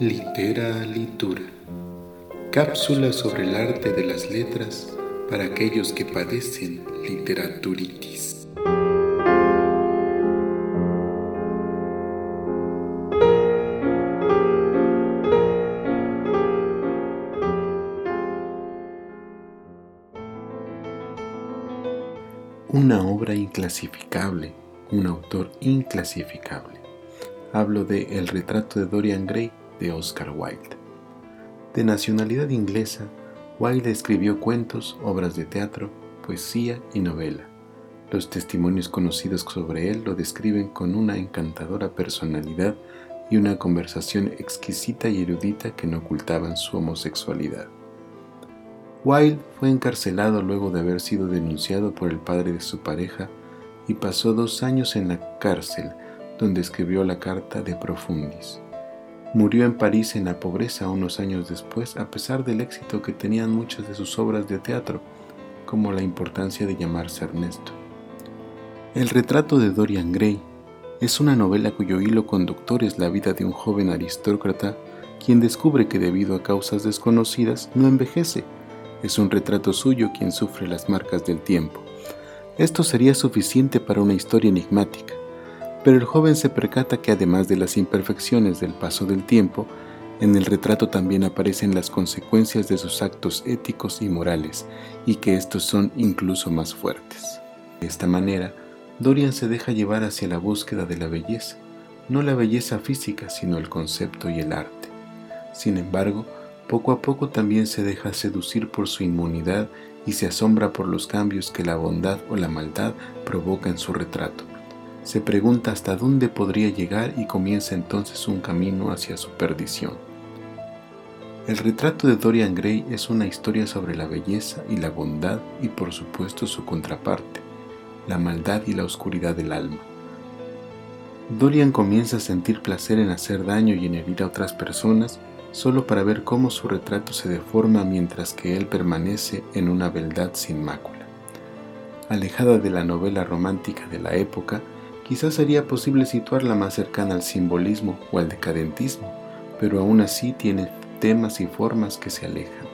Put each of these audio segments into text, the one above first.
Litera Litura. Cápsula sobre el arte de las letras para aquellos que padecen literaturitis. Una obra inclasificable, un autor inclasificable. Hablo de El retrato de Dorian Gray de Oscar Wilde. De nacionalidad inglesa, Wilde escribió cuentos, obras de teatro, poesía y novela. Los testimonios conocidos sobre él lo describen con una encantadora personalidad y una conversación exquisita y erudita que no ocultaban su homosexualidad. Wilde fue encarcelado luego de haber sido denunciado por el padre de su pareja y pasó dos años en la cárcel donde escribió la carta de Profundis. Murió en París en la pobreza unos años después, a pesar del éxito que tenían muchas de sus obras de teatro, como La importancia de llamarse Ernesto. El retrato de Dorian Gray es una novela cuyo hilo conductor es la vida de un joven aristócrata quien descubre que debido a causas desconocidas no envejece. Es un retrato suyo quien sufre las marcas del tiempo. Esto sería suficiente para una historia enigmática, pero el joven se percata que además de las imperfecciones del paso del tiempo, en el retrato también aparecen las consecuencias de sus actos éticos y morales, y que estos son incluso más fuertes. De esta manera, Dorian se deja llevar hacia la búsqueda de la belleza, no la belleza física, sino el concepto y el arte. Sin embargo, poco a poco también se deja seducir por su inmunidad y se asombra por los cambios que la bondad o la maldad provoca en su retrato se pregunta hasta dónde podría llegar y comienza entonces un camino hacia su perdición. El retrato de Dorian Gray es una historia sobre la belleza y la bondad y por supuesto su contraparte, la maldad y la oscuridad del alma. Dorian comienza a sentir placer en hacer daño y en herir a otras personas solo para ver cómo su retrato se deforma mientras que él permanece en una beldad sin mácula. Alejada de la novela romántica de la época, Quizás sería posible situarla más cercana al simbolismo o al decadentismo, pero aún así tiene temas y formas que se alejan.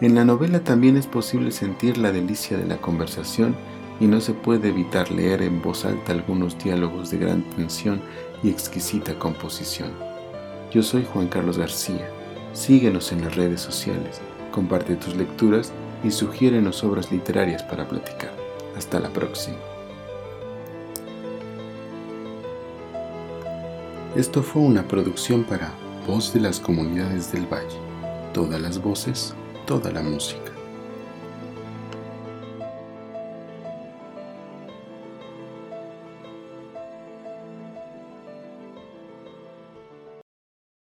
En la novela también es posible sentir la delicia de la conversación y no se puede evitar leer en voz alta algunos diálogos de gran tensión y exquisita composición. Yo soy Juan Carlos García. Síguenos en las redes sociales, comparte tus lecturas y sugiérenos obras literarias para platicar. Hasta la próxima. Esto fue una producción para Voz de las Comunidades del Valle. Todas las voces, toda la música.